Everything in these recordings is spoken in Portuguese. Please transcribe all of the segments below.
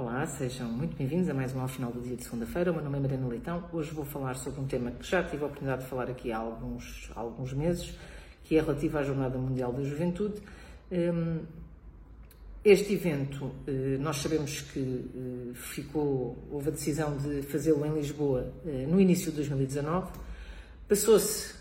Olá, sejam muito bem-vindos a mais um ao final do dia de segunda-feira. O meu nome é Mariana Leitão. Hoje vou falar sobre um tema que já tive a oportunidade de falar aqui há alguns, há alguns meses, que é relativo à Jornada Mundial da Juventude. Hum, este evento, eh, nós sabemos que eh, ficou, houve a decisão de fazê-lo em Lisboa eh, no início de 2019. Passou-se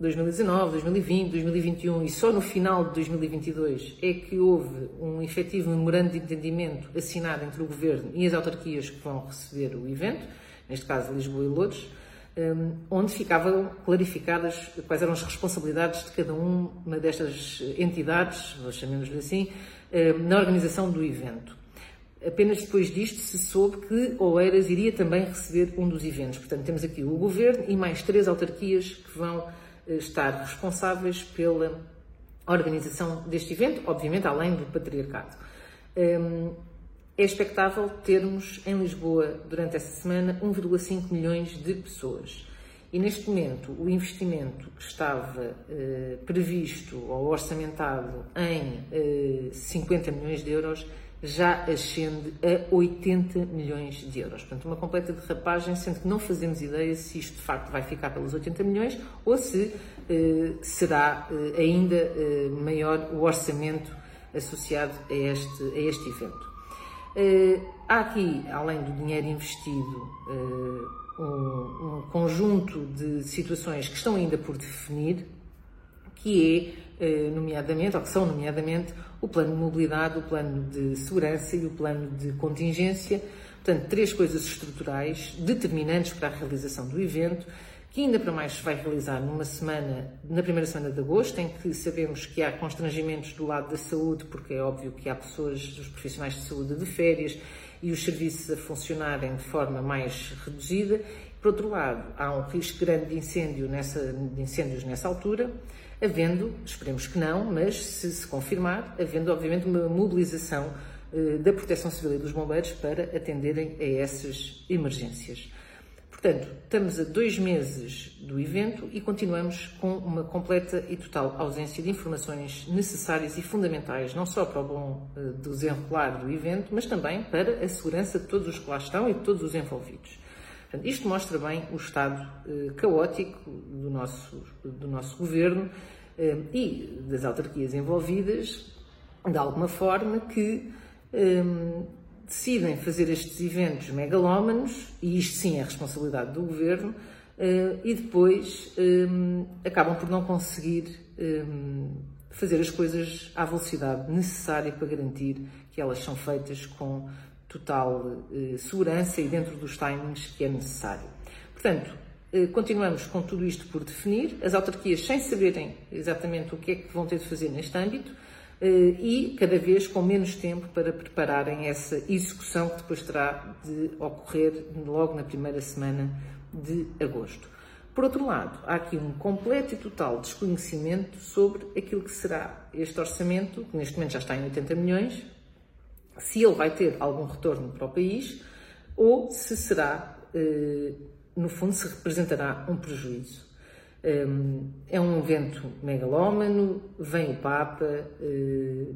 2019, 2020, 2021 e só no final de 2022 é que houve um efetivo memorando de entendimento assinado entre o Governo e as autarquias que vão receber o evento, neste caso Lisboa e Lourdes, hum, onde ficavam clarificadas quais eram as responsabilidades de cada uma destas entidades, chamemos-lhe assim, hum, na organização do evento. Apenas depois disto se soube que Oeiras iria também receber um dos eventos. Portanto, temos aqui o Governo e mais três autarquias que vão estar responsáveis pela organização deste evento, obviamente além do patriarcado. Hum, é expectável termos em Lisboa, durante essa semana, 1,5 milhões de pessoas. E neste momento, o investimento que estava eh, previsto ou orçamentado em eh, 50 milhões de euros já ascende a 80 milhões de euros. Portanto, uma completa derrapagem, sendo que não fazemos ideia se isto de facto vai ficar pelos 80 milhões ou se eh, será eh, ainda eh, maior o orçamento associado a este, a este evento. Eh, há aqui, além do dinheiro investido, eh, um, um conjunto de situações que estão ainda por definir, que é nomeadamente, ou que são nomeadamente, o plano de mobilidade, o plano de segurança e o plano de contingência. Portanto, três coisas estruturais determinantes para a realização do evento, que ainda para mais se vai realizar numa semana, na primeira semana de agosto, em que sabemos que há constrangimentos do lado da saúde, porque é óbvio que há pessoas, os profissionais de saúde de férias e os serviços a funcionarem de forma mais reduzida. Por outro lado, há um risco grande de, incêndio nessa, de incêndios nessa altura havendo, esperemos que não, mas se se confirmar, havendo obviamente uma mobilização eh, da Proteção Civil e dos Bombeiros para atenderem a essas emergências. Portanto, estamos a dois meses do evento e continuamos com uma completa e total ausência de informações necessárias e fundamentais, não só para o bom eh, desenrolar do evento, mas também para a segurança de todos os que lá estão e de todos os envolvidos. Portanto, isto mostra bem o estado eh, caótico do nosso, do nosso governo eh, e das autarquias envolvidas, de alguma forma, que eh, decidem fazer estes eventos megalómanos, e isto sim é responsabilidade do governo, e depois acabam por não conseguir fazer as coisas à velocidade necessária para garantir que elas são feitas com total eh, segurança e dentro dos timings que é necessário. Portanto, eh, continuamos com tudo isto por definir, as autarquias sem saberem exatamente o que é que vão ter de fazer neste âmbito eh, e cada vez com menos tempo para prepararem essa execução que depois terá de ocorrer logo na primeira semana de agosto. Por outro lado, há aqui um completo e total desconhecimento sobre aquilo que será este orçamento, que neste momento já está em 80 milhões, se ele vai ter algum retorno para o país ou se será, eh, no fundo, se representará um prejuízo. Ehm, é um evento megalómano, vem o Papa, eh,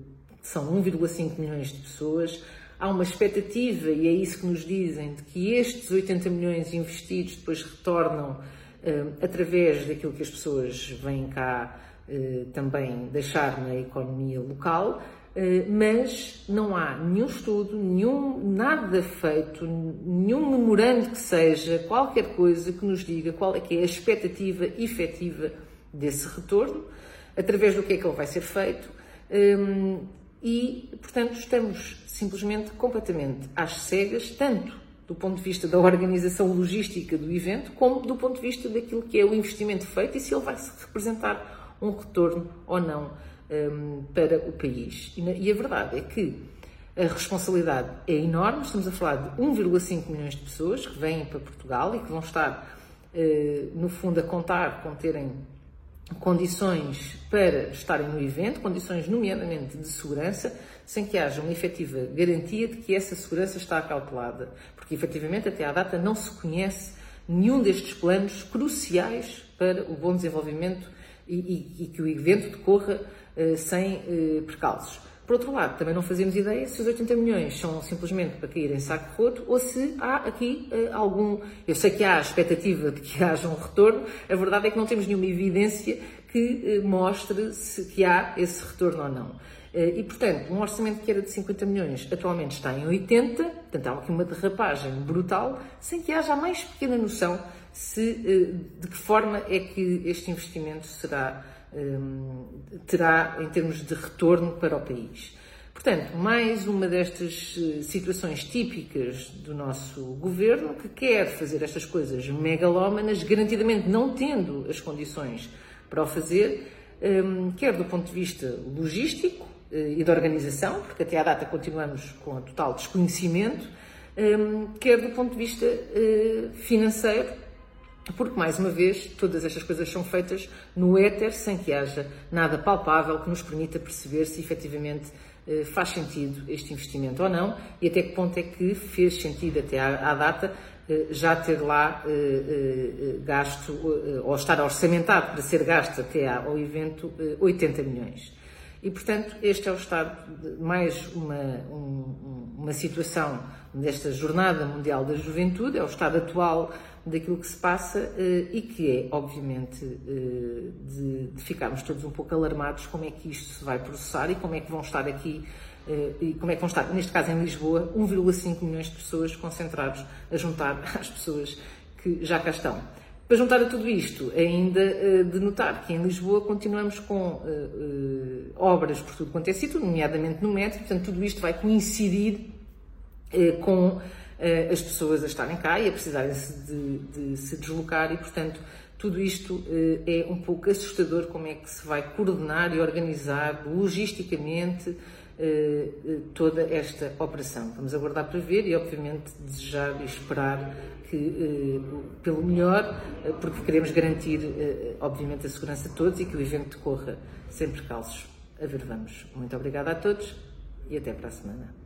são 1,5 milhões de pessoas. Há uma expectativa, e é isso que nos dizem, de que estes 80 milhões investidos depois retornam eh, através daquilo que as pessoas vêm cá também deixar na economia local. Eh, mas não há nenhum estudo, nenhum, nada feito, nenhum memorando que seja, qualquer coisa que nos diga qual é que é a expectativa efetiva desse retorno, através do que é que ele vai ser feito, ehm, e, portanto, estamos simplesmente completamente às cegas, tanto do ponto de vista da organização logística do evento, como do ponto de vista daquilo que é o investimento feito e se ele vai representar um retorno ou não um, para o país. E, e a verdade é que a responsabilidade é enorme, estamos a falar de 1,5 milhões de pessoas que vêm para Portugal e que vão estar, uh, no fundo, a contar com terem condições para estarem no evento, condições nomeadamente de segurança, sem que haja uma efetiva garantia de que essa segurança está acautelada, porque efetivamente até à data não se conhece nenhum destes planos cruciais para o bom desenvolvimento e, e, e que o evento decorra sem eh, percalços. Por outro lado, também não fazemos ideia se os 80 milhões são simplesmente para cair em saco roto ou se há aqui uh, algum. Eu sei que há a expectativa de que haja um retorno, a verdade é que não temos nenhuma evidência que uh, mostre se que há esse retorno ou não. Uh, e, portanto, um orçamento que era de 50 milhões atualmente está em 80, portanto há aqui uma derrapagem brutal, sem que haja a mais pequena noção se, de que forma é que este investimento será terá em termos de retorno para o país. Portanto, mais uma destas eh, situações típicas do nosso governo que quer fazer estas coisas megalómanas, garantidamente não tendo as condições para o fazer, um, quer do ponto de vista logístico eh, e de organização, porque até à data continuamos com total desconhecimento, um, quer do ponto de vista uh, financeiro, porque, mais uma vez, todas estas coisas são feitas no éter, sem que haja nada palpável que nos permita perceber se efetivamente eh, faz sentido este investimento ou não e até que ponto é que fez sentido até à, data eh, já ter lá eh, gasto ou estar orçamentado para ser gasto até ao evento 80 milhões. E, portanto, este é o estado mais uma, um, uma situação desta Jornada Mundial da Juventude, é o estado atual daquilo que se passa uh, e que é, obviamente, uh, de, de, ficarmos todos um pouco alarmados como é que isto se vai processar e como é que vão estar aqui, uh, e como é que vão estar, neste caso em Lisboa, 1,5 milhões de pessoas concentrados a juntar às pessoas que já cá estão. Para juntar a tudo isto, ainda de notar que em Lisboa continuamos com obras por tudo quanto é sítio, nomeadamente no metro, portanto, tudo isto vai coincidir com eh, as pessoas a estarem cá e a precisarem de, de se deslocar e, portanto, tudo isto eh, é um pouco assustador como é que se vai coordenar e organizar logisticamente eh, toda esta operação. Vamos aguardar para ver e, obviamente, desejar e esperar que, pelo melhor, porque queremos garantir, obviamente, a segurança de todos e que o evento decorra sem percalços. A ver, vamos. Muito obrigada a todos e até para a semana.